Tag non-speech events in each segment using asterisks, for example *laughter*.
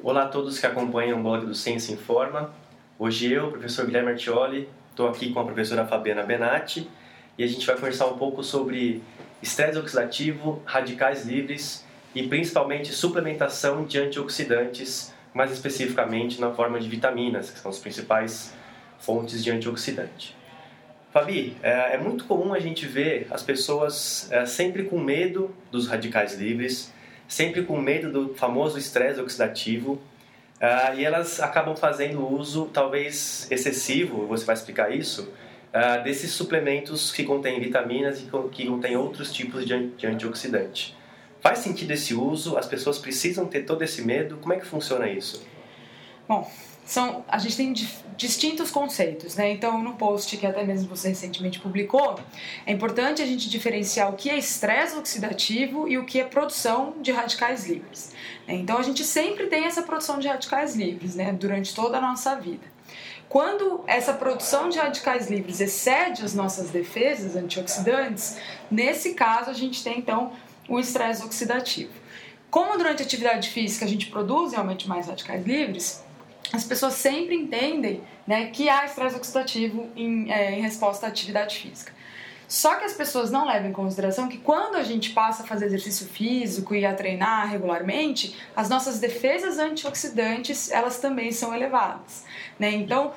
Olá a todos que acompanham o blog do Ciência Informa. Hoje eu, professor Guilherme Artioli, estou aqui com a professora Fabiana Benatti e a gente vai conversar um pouco sobre estresse oxidativo, radicais livres e principalmente suplementação de antioxidantes, mais especificamente na forma de vitaminas, que são as principais fontes de antioxidante. Fabi, é, é muito comum a gente ver as pessoas é, sempre com medo dos radicais livres, sempre com medo do famoso estresse oxidativo, uh, e elas acabam fazendo uso, talvez excessivo, você vai explicar isso, uh, desses suplementos que contêm vitaminas e que contêm outros tipos de, de antioxidante. Faz sentido esse uso? As pessoas precisam ter todo esse medo? Como é que funciona isso? Bom, são, a gente tem distintos conceitos, né? Então, no post que até mesmo você recentemente publicou, é importante a gente diferenciar o que é estresse oxidativo e o que é produção de radicais livres. Né? Então, a gente sempre tem essa produção de radicais livres, né? Durante toda a nossa vida. Quando essa produção de radicais livres excede as nossas defesas antioxidantes, nesse caso a gente tem então o estresse oxidativo. Como durante a atividade física a gente produz realmente mais radicais livres, as pessoas sempre entendem né, que há estresse oxidativo em, é, em resposta à atividade física. Só que as pessoas não levam em consideração que quando a gente passa a fazer exercício físico e a treinar regularmente, as nossas defesas antioxidantes elas também são elevadas. Né? Então,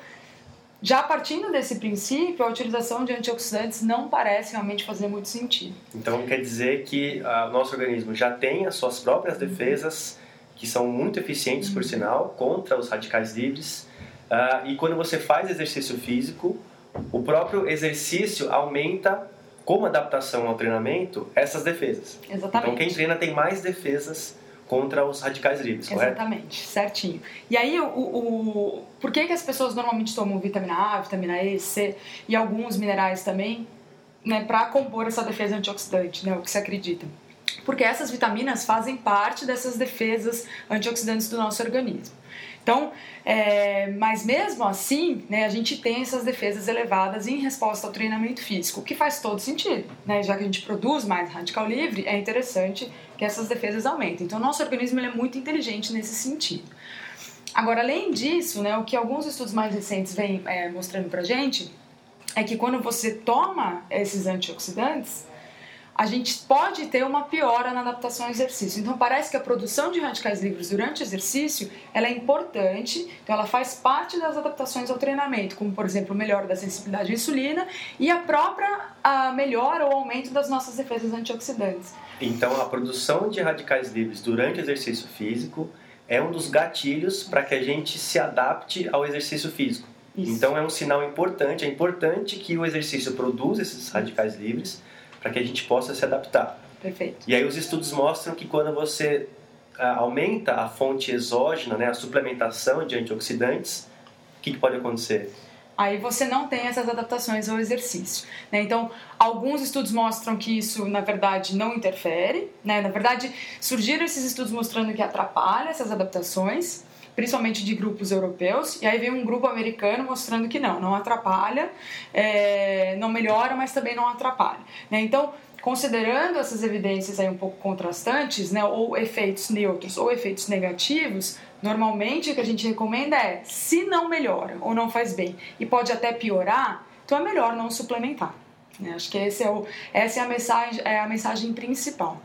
já partindo desse princípio, a utilização de antioxidantes não parece realmente fazer muito sentido. Então, quer dizer que ah, o nosso organismo já tem as suas próprias defesas que são muito eficientes, por sinal, contra os radicais livres. Uh, e quando você faz exercício físico, o próprio exercício aumenta, como adaptação ao treinamento, essas defesas. Exatamente. Então, quem treina tem mais defesas contra os radicais livres, correto? Exatamente, certinho. E aí, o, o, por que, que as pessoas normalmente tomam vitamina A, vitamina E, C e alguns minerais também, né, para compor essa defesa antioxidante, né, o que se acredita? Porque essas vitaminas fazem parte dessas defesas antioxidantes do nosso organismo. Então, é, mas mesmo assim, né, a gente tem essas defesas elevadas em resposta ao treinamento físico, o que faz todo sentido, né? Já que a gente produz mais radical livre, é interessante que essas defesas aumentem. Então, nosso organismo é muito inteligente nesse sentido. Agora, além disso, né, o que alguns estudos mais recentes vêm é, mostrando pra gente é que quando você toma esses antioxidantes, a gente pode ter uma piora na adaptação ao exercício. Então parece que a produção de radicais livres durante o exercício ela é importante, então ela faz parte das adaptações ao treinamento, como por exemplo melhora da sensibilidade à insulina e a própria a melhora ou aumento das nossas defesas antioxidantes. Então a produção de radicais livres durante o exercício físico é um dos gatilhos para que a gente se adapte ao exercício físico. Isso. Então é um sinal importante, é importante que o exercício produza esses radicais livres para que a gente possa se adaptar. Perfeito. E aí os estudos mostram que quando você ah, aumenta a fonte exógena, né, a suplementação de antioxidantes, o que, que pode acontecer? aí você não tem essas adaptações ao exercício. Né? Então, alguns estudos mostram que isso, na verdade, não interfere. Né? Na verdade, surgiram esses estudos mostrando que atrapalha essas adaptações principalmente de grupos europeus, e aí vem um grupo americano mostrando que não, não atrapalha, é, não melhora, mas também não atrapalha. Né? Então, considerando essas evidências aí um pouco contrastantes, né, ou efeitos neutros ou efeitos negativos, normalmente o que a gente recomenda é, se não melhora ou não faz bem e pode até piorar, então é melhor não suplementar. Né? Acho que é o, essa é a mensagem, é a mensagem principal.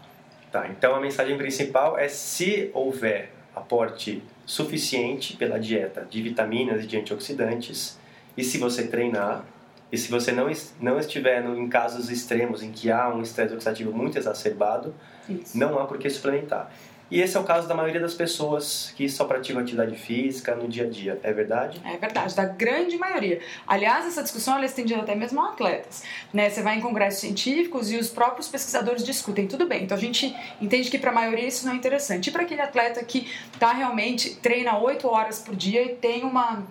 Tá, então a mensagem principal é se houver aporte suficiente pela dieta de vitaminas e de antioxidantes. E se você treinar, e se você não, não estiver no, em casos extremos em que há um estresse oxidativo muito exacerbado, Isso. não há por que suplementar. E esse é o caso da maioria das pessoas que só praticam atividade física no dia a dia, é verdade? É verdade, da grande maioria. Aliás, essa discussão é estendida até mesmo a atletas. Né? Você vai em congressos científicos e os próprios pesquisadores discutem, tudo bem. Então a gente entende que para a maioria isso não é interessante. E para aquele atleta que tá realmente treina 8 horas por dia e tem uma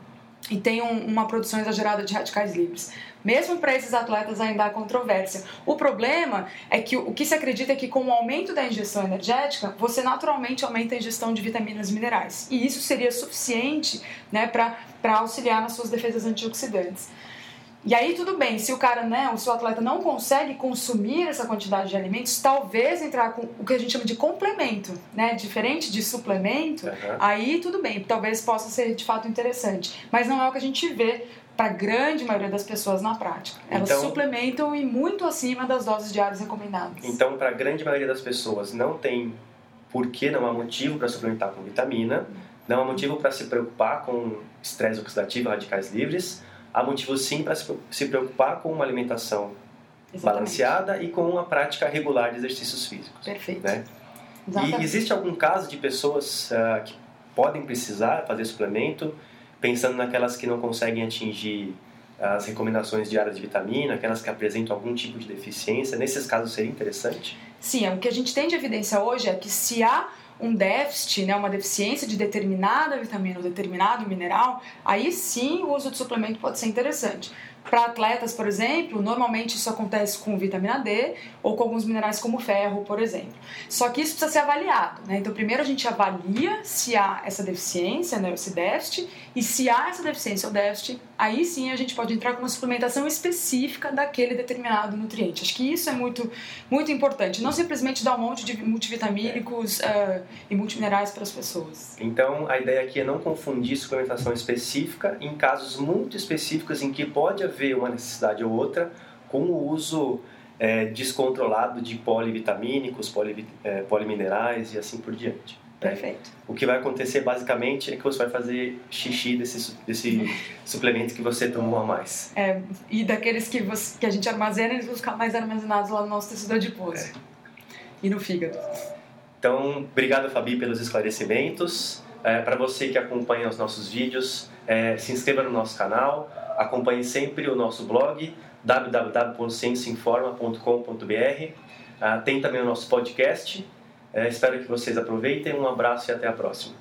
e tem um, uma produção exagerada de radicais livres. Mesmo para esses atletas ainda há controvérsia. O problema é que o que se acredita é que com o aumento da ingestão energética, você naturalmente aumenta a ingestão de vitaminas e minerais. E isso seria suficiente né, para auxiliar nas suas defesas antioxidantes. E aí tudo bem, se o cara, né, o seu atleta não consegue consumir essa quantidade de alimentos, talvez entrar com o que a gente chama de complemento, né, diferente de suplemento, Uhum. aí tudo bem, talvez possa ser de fato interessante, mas não é o que a gente vê para a grande maioria das pessoas na prática. Elas Então- suplementam e muito acima das doses diárias recomendadas. Então, para a grande maioria das pessoas, não tem porquê, não há motivo para suplementar com vitamina, não há motivo para se preocupar com estresse oxidativo, radicais livres, há motivo sim para se preocupar com uma alimentação Exatamente. balanceada e com uma prática regular de exercícios físicos. Perfeito. Né? E existe algum caso de pessoas ah, que podem precisar fazer suplemento, pensando naquelas que não conseguem atingir as recomendações diárias de vitamina, aquelas que apresentam algum tipo de deficiência? Nesses casos seria interessante? Sim, o que a gente tem de evidência hoje é que se há um déficit, né, uma deficiência de determinada vitamina ou determinado mineral, aí sim o uso de suplemento pode ser interessante. Para atletas, por exemplo, normalmente isso acontece com vitamina D ou com alguns minerais como ferro, por exemplo. Só que isso precisa ser avaliado, né? Então, primeiro a gente avalia se há essa deficiência, né, esse déficit, e se há essa deficiência ou déficit, aí sim a gente pode entrar com uma suplementação específica daquele determinado nutriente. Acho que isso é muito, muito importante. Não simplesmente dar um monte de multivitamínicos eh, e multiminerais para as pessoas. Então, a ideia aqui é não confundir suplementação específica em casos muito específicos em que pode haver uma necessidade ou outra com o uso eh, descontrolado de polivitamínicos, polivi- eh, poliminerais e assim por diante. né? Perfeito. O que vai acontecer basicamente é que você vai fazer xixi desse, desse *laughs* suplemento que você tomou a mais. É, e daqueles que, você- que a gente armazena, eles vão ficar mais armazenados lá no nosso tecido adiposo. E no fígado. Então, obrigado, Fabi, pelos esclarecimentos. Para você que acompanha os nossos vídeos, eh, se inscreva no nosso canal, acompanhe sempre o nosso blog www.cienciainforma.com.br. Ah, tem também o nosso podcast. Eh, espero que vocês aproveitem. Um abraço e até a próxima.